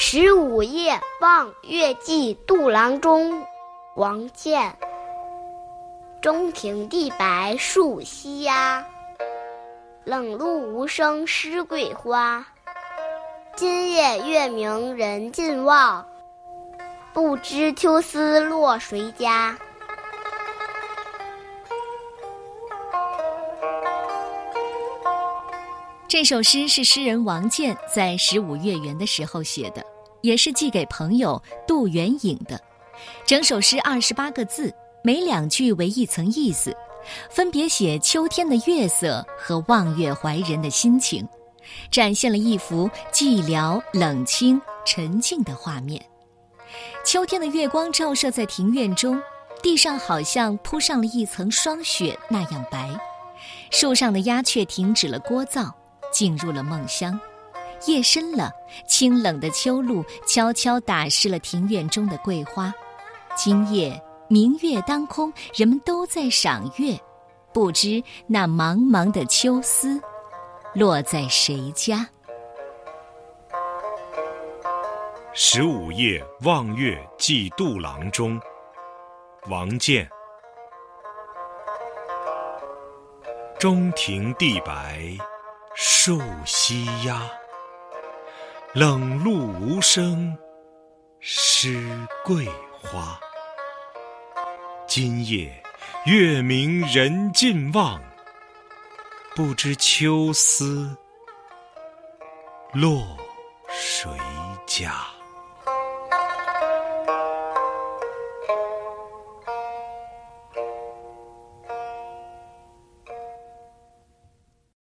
十五夜，望月寄杜郎中。王建。中庭地白树栖鸦，冷露无声湿桂花。今夜月明人尽望，不知秋思落谁家。这首诗是诗人王建在十五月圆的时候写的，也是寄给朋友杜元颖的。整首诗二十八个字，每两句为一层意思，分别写秋天的月色和望月怀人的心情，展现了一幅寂寥、冷清、沉静的画面。秋天的月光照射在庭院中，地上好像铺上了一层霜雪那样白，树上的鸦雀停止了聒噪。进入了梦乡，夜深了，清冷的秋露悄悄打湿了庭院中的桂花。今夜明月当空，人们都在赏月，不知那茫茫的秋思落在谁家。十五夜望月寄杜郎中，王建。中庭地白。树栖鸦，冷露无声，湿桂花。今夜月明人尽望，不知秋思落谁家。